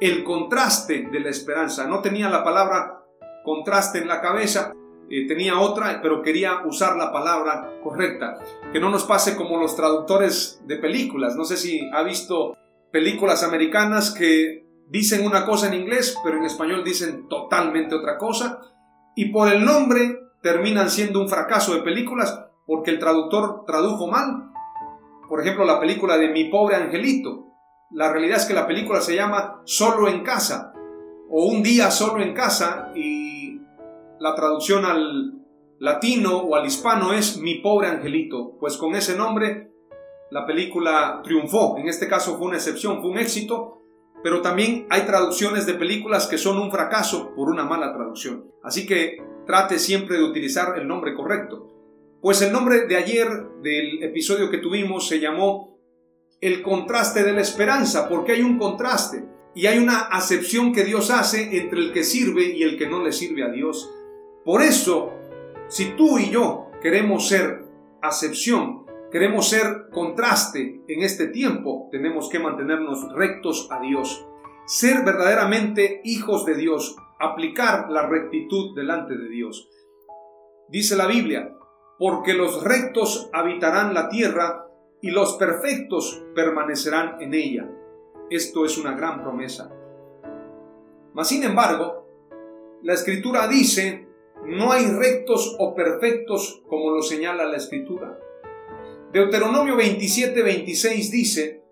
El contraste de la esperanza. No tenía la palabra contraste en la cabeza, eh, tenía otra, pero quería usar la palabra correcta. Que no nos pase como los traductores de películas. No sé si ha visto películas americanas que dicen una cosa en inglés, pero en español dicen totalmente otra cosa. Y por el nombre terminan siendo un fracaso de películas porque el traductor tradujo mal. Por ejemplo, la película de Mi pobre angelito. La realidad es que la película se llama Solo en casa o Un día solo en casa y la traducción al latino o al hispano es Mi pobre angelito, pues con ese nombre la película triunfó. En este caso fue una excepción, fue un éxito, pero también hay traducciones de películas que son un fracaso por una mala traducción. Así que trate siempre de utilizar el nombre correcto. Pues el nombre de ayer del episodio que tuvimos se llamó El contraste de la esperanza, porque hay un contraste y hay una acepción que Dios hace entre el que sirve y el que no le sirve a Dios. Por eso, si tú y yo queremos ser acepción, queremos ser contraste en este tiempo, tenemos que mantenernos rectos a Dios, ser verdaderamente hijos de Dios, aplicar la rectitud delante de Dios. Dice la Biblia, porque los rectos habitarán la tierra y los perfectos permanecerán en ella. Esto es una gran promesa. Mas sin embargo, la escritura dice, no hay rectos o perfectos como lo señala la escritura. Deuteronomio 27, 26 dice,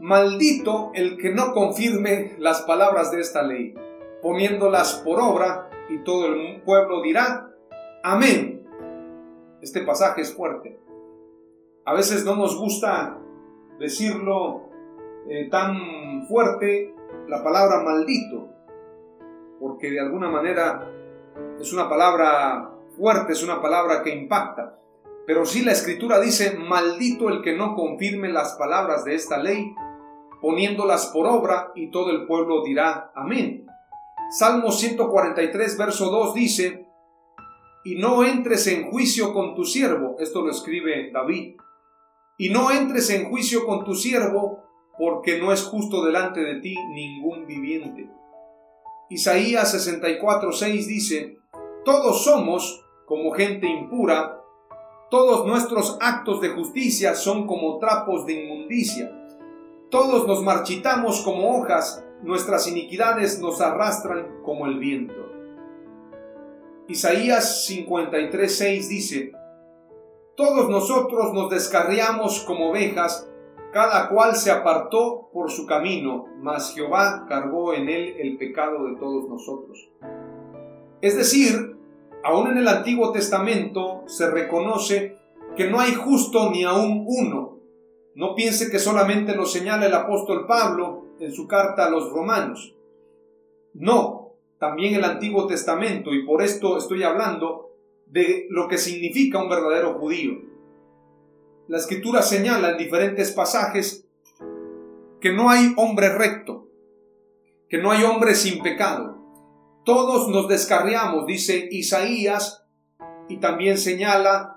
maldito el que no confirme las palabras de esta ley, poniéndolas por obra, y todo el pueblo dirá, amén. Este pasaje es fuerte. A veces no nos gusta decirlo eh, tan fuerte la palabra maldito, porque de alguna manera es una palabra fuerte, es una palabra que impacta. Pero si la escritura dice, maldito el que no confirme las palabras de esta ley, poniéndolas por obra, y todo el pueblo dirá, amén. Salmo 143, verso 2 dice, y no entres en juicio con tu siervo, esto lo escribe David, y no entres en juicio con tu siervo, porque no es justo delante de ti ningún viviente. Isaías 64, 6 dice, todos somos como gente impura, todos nuestros actos de justicia son como trapos de inmundicia, todos nos marchitamos como hojas, nuestras iniquidades nos arrastran como el viento. Isaías 53, 6 dice, todos nosotros nos descarriamos como ovejas, cada cual se apartó por su camino, mas Jehová cargó en él el pecado de todos nosotros. Es decir, aún en el Antiguo Testamento se reconoce que no hay justo ni aún uno. No piense que solamente lo señala el apóstol Pablo en su carta a los romanos. No, también el Antiguo Testamento, y por esto estoy hablando de lo que significa un verdadero judío. La escritura señala en diferentes pasajes que no hay hombre recto, que no hay hombre sin pecado, todos nos descarriamos, dice Isaías, y también señala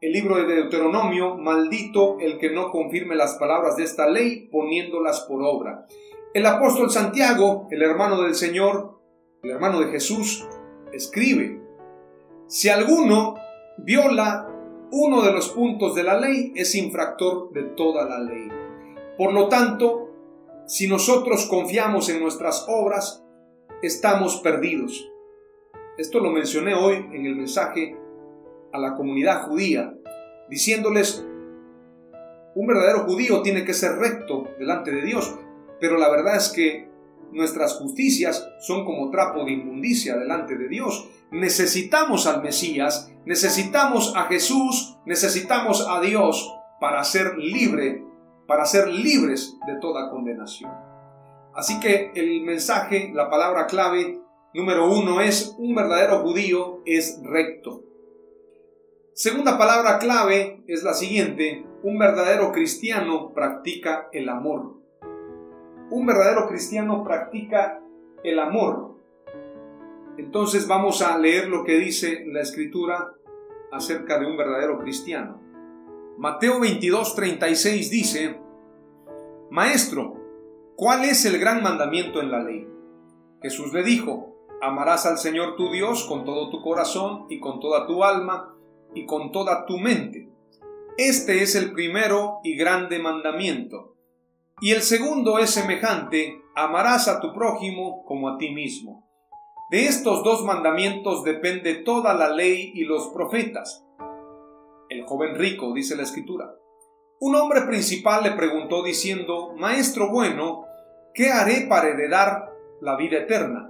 el libro de Deuteronomio, maldito el que no confirme las palabras de esta ley poniéndolas por obra. El apóstol Santiago, el hermano del Señor, el hermano de Jesús, escribe, si alguno viola uno de los puntos de la ley, es infractor de toda la ley. Por lo tanto, si nosotros confiamos en nuestras obras, estamos perdidos. Esto lo mencioné hoy en el mensaje a la comunidad judía, diciéndoles, un verdadero judío tiene que ser recto delante de Dios, pero la verdad es que nuestras justicias son como trapo de inmundicia delante de Dios. Necesitamos al Mesías, necesitamos a Jesús, necesitamos a Dios para ser libre, para ser libres de toda condenación. Así que el mensaje, la palabra clave número uno es un verdadero judío es recto. Segunda palabra clave es la siguiente, un verdadero cristiano practica el amor. Un verdadero cristiano practica el amor. Entonces vamos a leer lo que dice la escritura acerca de un verdadero cristiano. Mateo 22:36 dice, Maestro, ¿Cuál es el gran mandamiento en la ley? Jesús le dijo, amarás al Señor tu Dios con todo tu corazón y con toda tu alma y con toda tu mente. Este es el primero y grande mandamiento. Y el segundo es semejante, amarás a tu prójimo como a ti mismo. De estos dos mandamientos depende toda la ley y los profetas. El joven rico, dice la escritura. Un hombre principal le preguntó diciendo, Maestro bueno, ¿qué haré para heredar la vida eterna?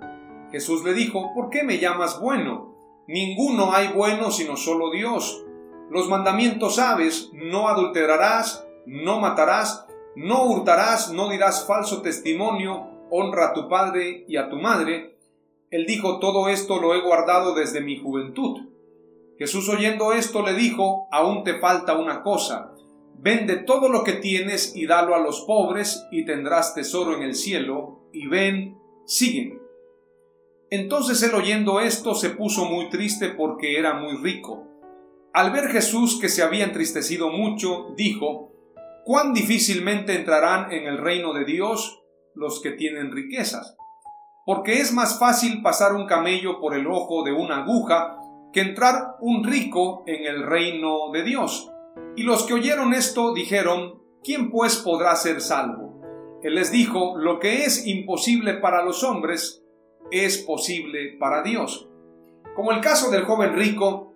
Jesús le dijo, ¿por qué me llamas bueno? Ninguno hay bueno sino solo Dios. Los mandamientos sabes, no adulterarás, no matarás, no hurtarás, no dirás falso testimonio, honra a tu padre y a tu madre. Él dijo, todo esto lo he guardado desde mi juventud. Jesús oyendo esto le dijo, aún te falta una cosa Vende todo lo que tienes y dalo a los pobres y tendrás tesoro en el cielo, y ven, sígueme. Entonces él oyendo esto se puso muy triste porque era muy rico. Al ver Jesús que se había entristecido mucho, dijo, cuán difícilmente entrarán en el reino de Dios los que tienen riquezas. Porque es más fácil pasar un camello por el ojo de una aguja que entrar un rico en el reino de Dios. Y los que oyeron esto dijeron, ¿quién pues podrá ser salvo? Él les dijo, lo que es imposible para los hombres es posible para Dios. Como el caso del joven rico,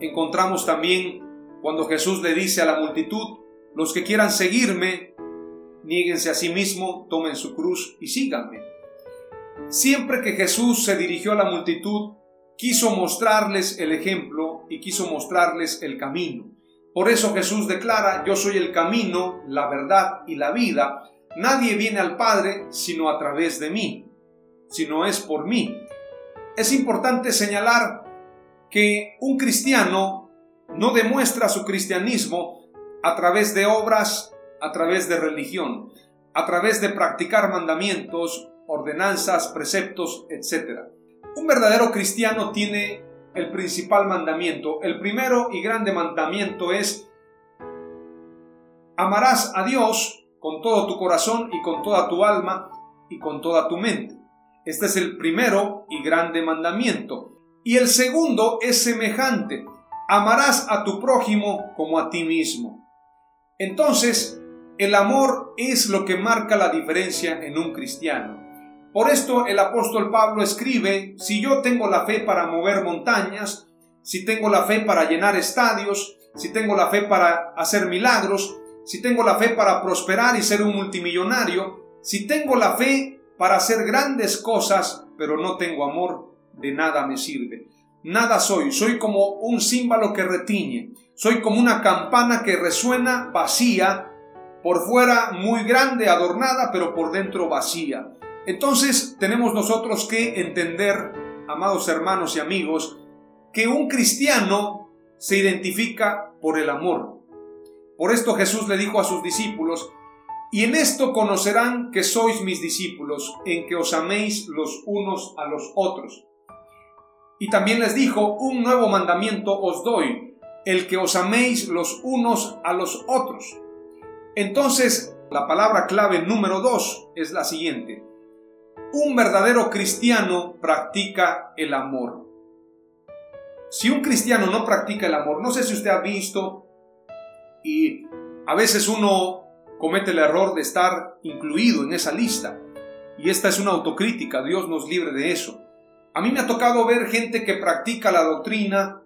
encontramos también cuando Jesús le dice a la multitud, los que quieran seguirme, niéguense a sí mismo, tomen su cruz y síganme. Siempre que Jesús se dirigió a la multitud, quiso mostrarles el ejemplo y quiso mostrarles el camino. Por eso Jesús declara, yo soy el camino, la verdad y la vida. Nadie viene al Padre sino a través de mí, si no es por mí. Es importante señalar que un cristiano no demuestra su cristianismo a través de obras, a través de religión, a través de practicar mandamientos, ordenanzas, preceptos, etc. Un verdadero cristiano tiene el principal mandamiento. El primero y grande mandamiento es amarás a Dios con todo tu corazón y con toda tu alma y con toda tu mente. Este es el primero y grande mandamiento. Y el segundo es semejante. Amarás a tu prójimo como a ti mismo. Entonces, el amor es lo que marca la diferencia en un cristiano. Por esto el apóstol Pablo escribe, si yo tengo la fe para mover montañas, si tengo la fe para llenar estadios, si tengo la fe para hacer milagros, si tengo la fe para prosperar y ser un multimillonario, si tengo la fe para hacer grandes cosas, pero no tengo amor, de nada me sirve. Nada soy, soy como un címbalo que retiñe, soy como una campana que resuena vacía, por fuera muy grande, adornada, pero por dentro vacía. Entonces tenemos nosotros que entender, amados hermanos y amigos, que un cristiano se identifica por el amor. Por esto Jesús le dijo a sus discípulos, y en esto conocerán que sois mis discípulos, en que os améis los unos a los otros. Y también les dijo, un nuevo mandamiento os doy, el que os améis los unos a los otros. Entonces, la palabra clave número dos es la siguiente. Un verdadero cristiano practica el amor. Si un cristiano no practica el amor, no sé si usted ha visto y a veces uno comete el error de estar incluido en esa lista. Y esta es una autocrítica, Dios nos libre de eso. A mí me ha tocado ver gente que practica la doctrina,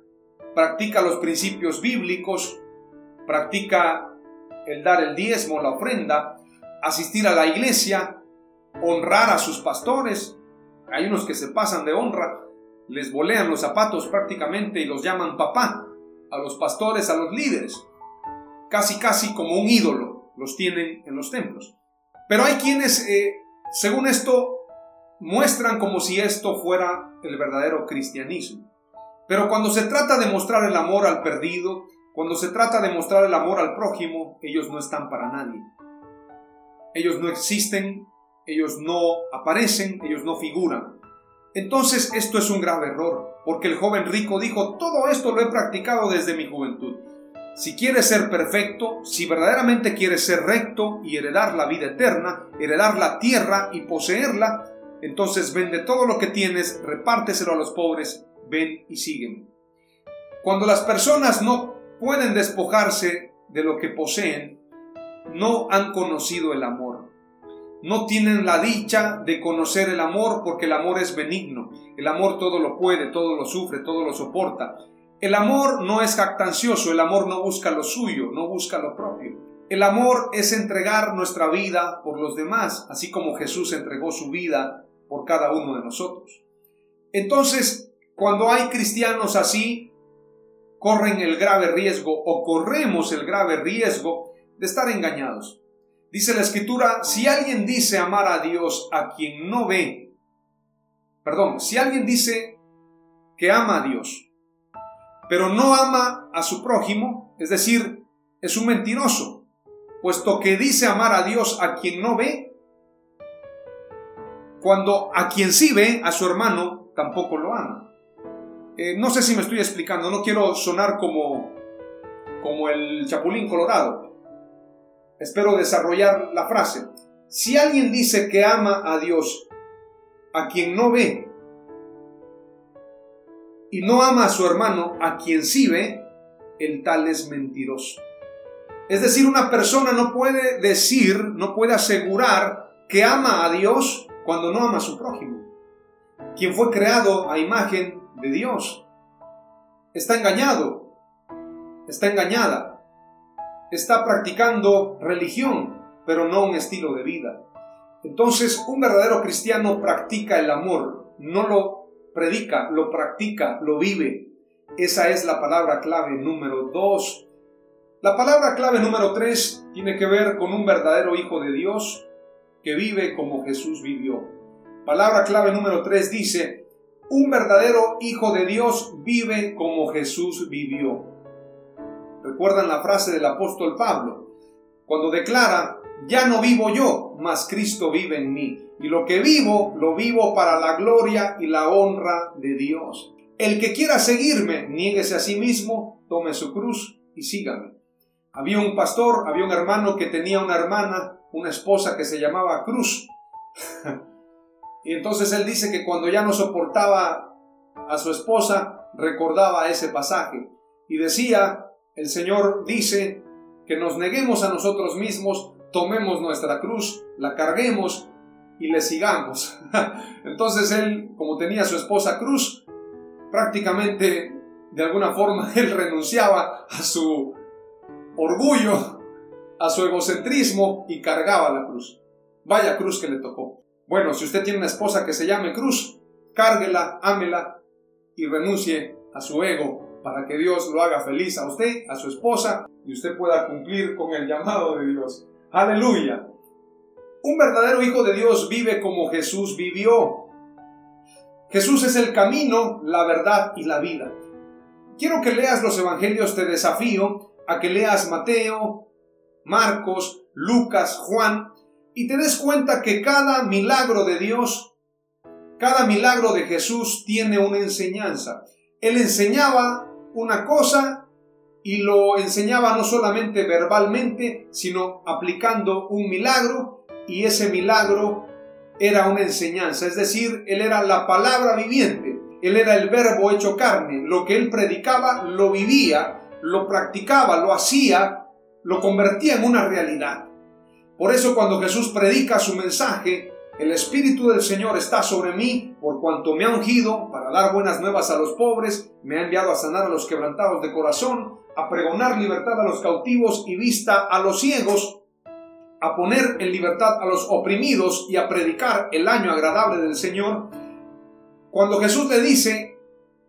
practica los principios bíblicos, practica el dar el diezmo, la ofrenda, asistir a la iglesia, honrar a sus pastores. Hay unos que se pasan de honra, les bolean los zapatos prácticamente y los llaman papá a los pastores, a los líderes. Casi, casi como un ídolo los tienen en los templos. Pero hay quienes, eh, según esto, muestran como si esto fuera el verdadero cristianismo. Pero cuando se trata de mostrar el amor al perdido, cuando se trata de mostrar el amor al prójimo, ellos no están para nadie. Ellos no existen ellos no aparecen, ellos no figuran. Entonces esto es un grave error, porque el joven rico dijo, todo esto lo he practicado desde mi juventud. Si quieres ser perfecto, si verdaderamente quieres ser recto y heredar la vida eterna, heredar la tierra y poseerla, entonces vende todo lo que tienes, repárteselo a los pobres, ven y sígueme. Cuando las personas no pueden despojarse de lo que poseen, no han conocido el amor no tienen la dicha de conocer el amor porque el amor es benigno. El amor todo lo puede, todo lo sufre, todo lo soporta. El amor no es jactancioso, el amor no busca lo suyo, no busca lo propio. El amor es entregar nuestra vida por los demás, así como Jesús entregó su vida por cada uno de nosotros. Entonces, cuando hay cristianos así, corren el grave riesgo o corremos el grave riesgo de estar engañados. Dice la escritura, si alguien dice amar a Dios a quien no ve, perdón, si alguien dice que ama a Dios, pero no ama a su prójimo, es decir, es un mentiroso, puesto que dice amar a Dios a quien no ve, cuando a quien sí ve, a su hermano, tampoco lo ama. Eh, no sé si me estoy explicando, no quiero sonar como, como el chapulín colorado, Espero desarrollar la frase. Si alguien dice que ama a Dios, a quien no ve, y no ama a su hermano, a quien sí ve, el tal es mentiroso. Es decir, una persona no puede decir, no puede asegurar que ama a Dios cuando no ama a su prójimo. Quien fue creado a imagen de Dios está engañado, está engañada, está practicando religión, pero no un estilo de vida. Entonces, un verdadero cristiano practica el amor, no lo predica, lo practica, lo vive. Esa es la palabra clave número dos. La palabra clave número tres tiene que ver con un verdadero hijo de Dios que vive como Jesús vivió. Palabra clave número tres dice, un verdadero hijo de Dios vive como Jesús vivió. ¿Recuerdan la frase del apóstol Pablo? Cuando declara, ya no vivo yo, mas Cristo vive en mí. Y lo que vivo, lo vivo para la gloria y la honra de Dios. El que quiera seguirme, niéguese a sí mismo, tome su cruz y sígame. Había un pastor, había un hermano que tenía una hermana, una esposa que se llamaba Cruz. y entonces él dice que cuando ya no soportaba a su esposa, recordaba ese pasaje. Y decía, el Señor dice, que nos neguemos a nosotros mismos, tomemos nuestra cruz, la carguemos y le sigamos. Entonces él, como tenía su esposa cruz, prácticamente de alguna forma él renunciaba a su orgullo, a su egocentrismo y cargaba la cruz. Vaya cruz que le tocó. Bueno, si usted tiene una esposa que se llame cruz, cárguela, ámela y renuncie a su ego para que Dios lo haga feliz a usted, a su esposa y usted pueda cumplir con el llamado de Dios. Aleluya. Un verdadero hijo de Dios vive como Jesús vivió. Jesús es el camino, la verdad y la vida. Quiero que leas los evangelios, te desafío a que leas Mateo, Marcos, Lucas, Juan, y te des cuenta que cada milagro de Dios, cada milagro de Jesús tiene una enseñanza. Él enseñaba una cosa y lo enseñaba no solamente verbalmente, sino aplicando un milagro y ese milagro era una enseñanza, es decir, él era la palabra viviente, él era el verbo hecho carne, lo que él predicaba lo vivía, lo practicaba, lo hacía, lo convertía en una realidad. Por eso cuando Jesús predica su mensaje, el Espíritu del Señor está sobre mí, por cuanto me ha ungido para dar buenas nuevas a los pobres, me ha enviado a sanar a los quebrantados de corazón, a pregonar libertad a los cautivos y vista a los ciegos, a poner en libertad a los oprimidos y a predicar el año agradable del Señor. Cuando Jesús le dice,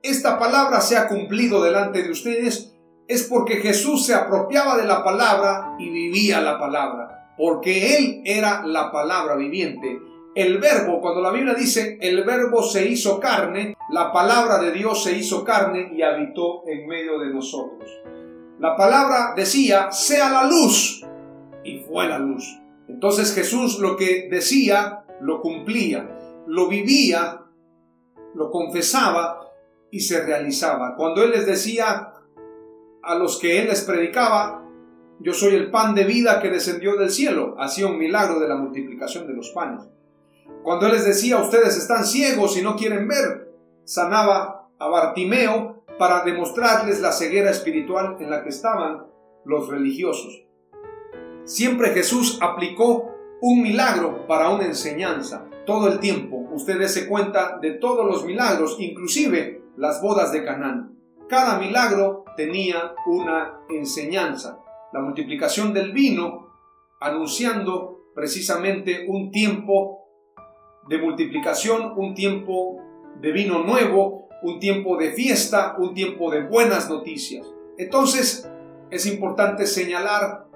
esta palabra se ha cumplido delante de ustedes, es porque Jesús se apropiaba de la palabra y vivía la palabra, porque Él era la palabra viviente el verbo, cuando la Biblia dice el verbo se hizo carne, la palabra de Dios se hizo carne y habitó en medio de nosotros. La palabra decía, sea la luz, y fue la luz. Entonces Jesús lo que decía, lo cumplía, lo vivía, lo confesaba y se realizaba. Cuando Él les decía a los que Él les predicaba, yo soy el pan de vida que descendió del cielo, hacía un milagro de la multiplicación de los panes. Cuando Él les decía, ustedes están ciegos y no quieren ver, sanaba a Bartimeo para demostrarles la ceguera espiritual en la que estaban los religiosos. Siempre Jesús aplicó un milagro para una enseñanza. Todo el tiempo usted se cuenta de todos los milagros, inclusive las bodas de Canaán. Cada milagro tenía una enseñanza. La multiplicación del vino anunciando precisamente un tiempo de multiplicación, un tiempo de vino nuevo, un tiempo de fiesta, un tiempo de buenas noticias. Entonces, es importante señalar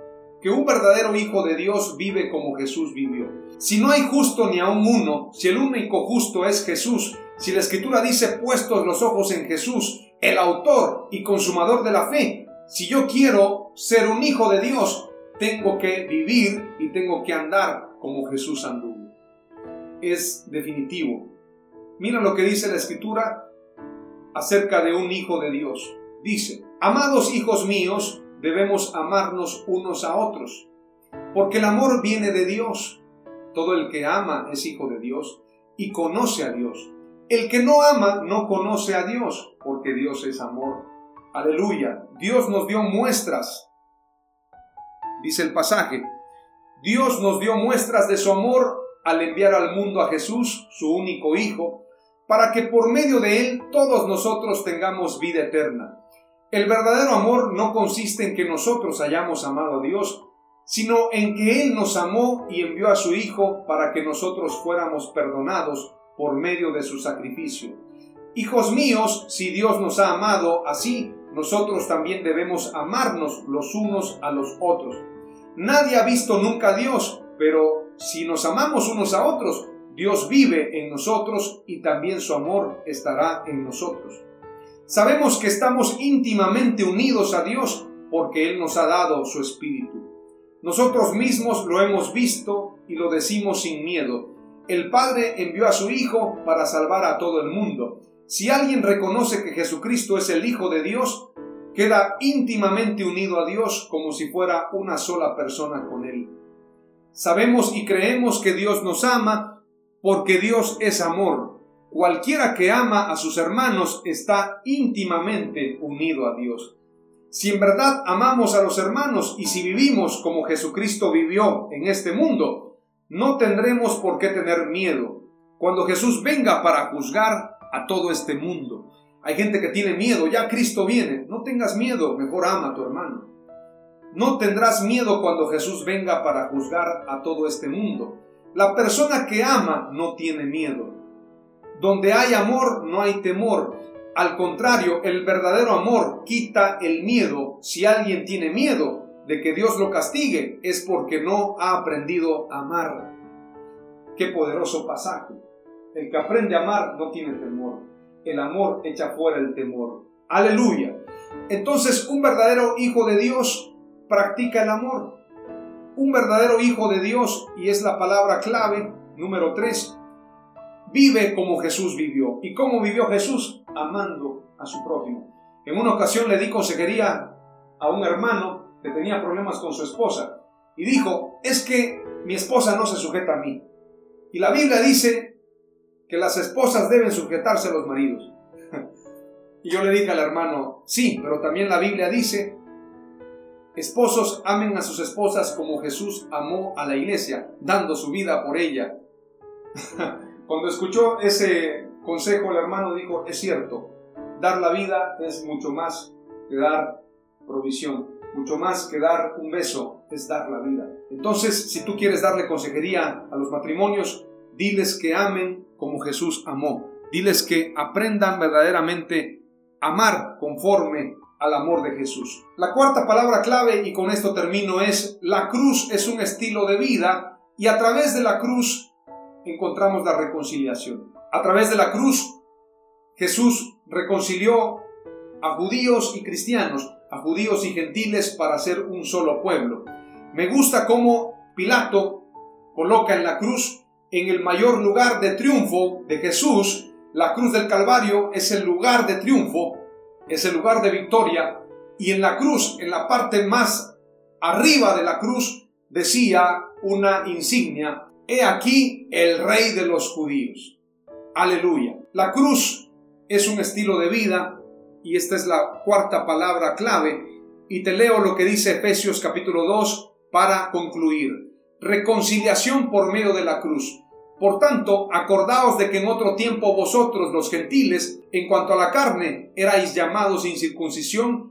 que un verdadero Hijo de Dios vive como Jesús vivió. Si no hay justo ni aun uno, si el único justo es Jesús, si la Escritura dice puestos los ojos en Jesús, el autor y consumador de la fe, si yo quiero ser un hijo de Dios, tengo que vivir y tengo que andar como Jesús anduvo es definitivo. Mira lo que dice la escritura acerca de un hijo de Dios. Dice, amados hijos míos, debemos amarnos unos a otros, porque el amor viene de Dios. Todo el que ama es hijo de Dios y conoce a Dios. El que no ama no conoce a Dios, porque Dios es amor. Aleluya. Dios nos dio muestras. Dice el pasaje. Dios nos dio muestras de su amor al enviar al mundo a Jesús, su único Hijo, para que por medio de Él todos nosotros tengamos vida eterna. El verdadero amor no consiste en que nosotros hayamos amado a Dios, sino en que Él nos amó y envió a su Hijo para que nosotros fuéramos perdonados por medio de su sacrificio. Hijos míos, si Dios nos ha amado así, nosotros también debemos amarnos los unos a los otros. Nadie ha visto nunca a Dios, pero si nos amamos unos a otros, Dios vive en nosotros y también su amor estará en nosotros. Sabemos que estamos íntimamente unidos a Dios porque Él nos ha dado su Espíritu. Nosotros mismos lo hemos visto y lo decimos sin miedo. El Padre envió a su Hijo para salvar a todo el mundo. Si alguien reconoce que Jesucristo es el Hijo de Dios, queda íntimamente unido a Dios como si fuera una sola persona con Él. Sabemos y creemos que Dios nos ama porque Dios es amor. Cualquiera que ama a sus hermanos está íntimamente unido a Dios. Si en verdad amamos a los hermanos y si vivimos como Jesucristo vivió en este mundo, no tendremos por qué tener miedo cuando Jesús venga para juzgar a todo este mundo. Hay gente que tiene miedo, ya Cristo viene. No tengas miedo, mejor ama a tu hermano. No tendrás miedo cuando Jesús venga para juzgar a todo este mundo. La persona que ama no tiene miedo. Donde hay amor no hay temor. Al contrario, el verdadero amor quita el miedo. Si alguien tiene miedo de que Dios lo castigue, es porque no ha aprendido a amar. Qué poderoso pasaje. El que aprende a amar no tiene temor el amor echa fuera el temor. Aleluya. Entonces un verdadero hijo de Dios practica el amor. Un verdadero hijo de Dios, y es la palabra clave, número 3, vive como Jesús vivió. ¿Y cómo vivió Jesús? Amando a su prójimo. En una ocasión le di consejería a un hermano que tenía problemas con su esposa y dijo, es que mi esposa no se sujeta a mí. Y la Biblia dice que las esposas deben sujetarse a los maridos. y yo le dije al hermano, sí, pero también la Biblia dice, esposos amen a sus esposas como Jesús amó a la iglesia, dando su vida por ella. Cuando escuchó ese consejo, el hermano dijo, es cierto, dar la vida es mucho más que dar provisión, mucho más que dar un beso, es dar la vida. Entonces, si tú quieres darle consejería a los matrimonios, diles que amen como Jesús amó. Diles que aprendan verdaderamente a amar conforme al amor de Jesús. La cuarta palabra clave, y con esto termino, es la cruz es un estilo de vida y a través de la cruz encontramos la reconciliación. A través de la cruz Jesús reconcilió a judíos y cristianos, a judíos y gentiles para ser un solo pueblo. Me gusta cómo Pilato coloca en la cruz en el mayor lugar de triunfo de Jesús, la cruz del Calvario es el lugar de triunfo, es el lugar de victoria, y en la cruz, en la parte más arriba de la cruz, decía una insignia, He aquí el rey de los judíos. Aleluya. La cruz es un estilo de vida y esta es la cuarta palabra clave y te leo lo que dice Efesios capítulo 2 para concluir reconciliación por medio de la cruz. Por tanto, acordaos de que en otro tiempo vosotros, los gentiles, en cuanto a la carne, erais llamados sin circuncisión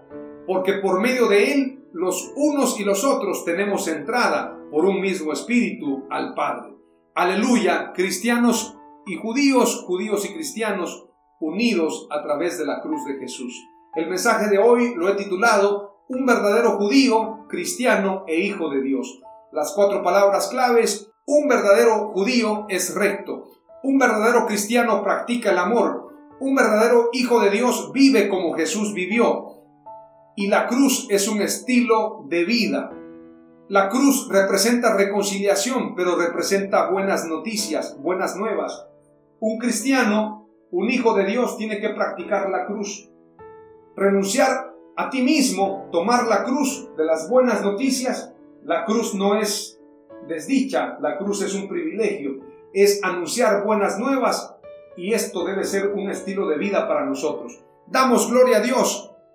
porque por medio de él los unos y los otros tenemos entrada por un mismo espíritu al Padre. Aleluya, cristianos y judíos, judíos y cristianos unidos a través de la cruz de Jesús. El mensaje de hoy lo he titulado Un verdadero judío, cristiano e hijo de Dios. Las cuatro palabras claves, un verdadero judío es recto, un verdadero cristiano practica el amor, un verdadero hijo de Dios vive como Jesús vivió, y la cruz es un estilo de vida. La cruz representa reconciliación, pero representa buenas noticias, buenas nuevas. Un cristiano, un hijo de Dios, tiene que practicar la cruz. Renunciar a ti mismo, tomar la cruz de las buenas noticias. La cruz no es desdicha, la cruz es un privilegio, es anunciar buenas nuevas y esto debe ser un estilo de vida para nosotros. Damos gloria a Dios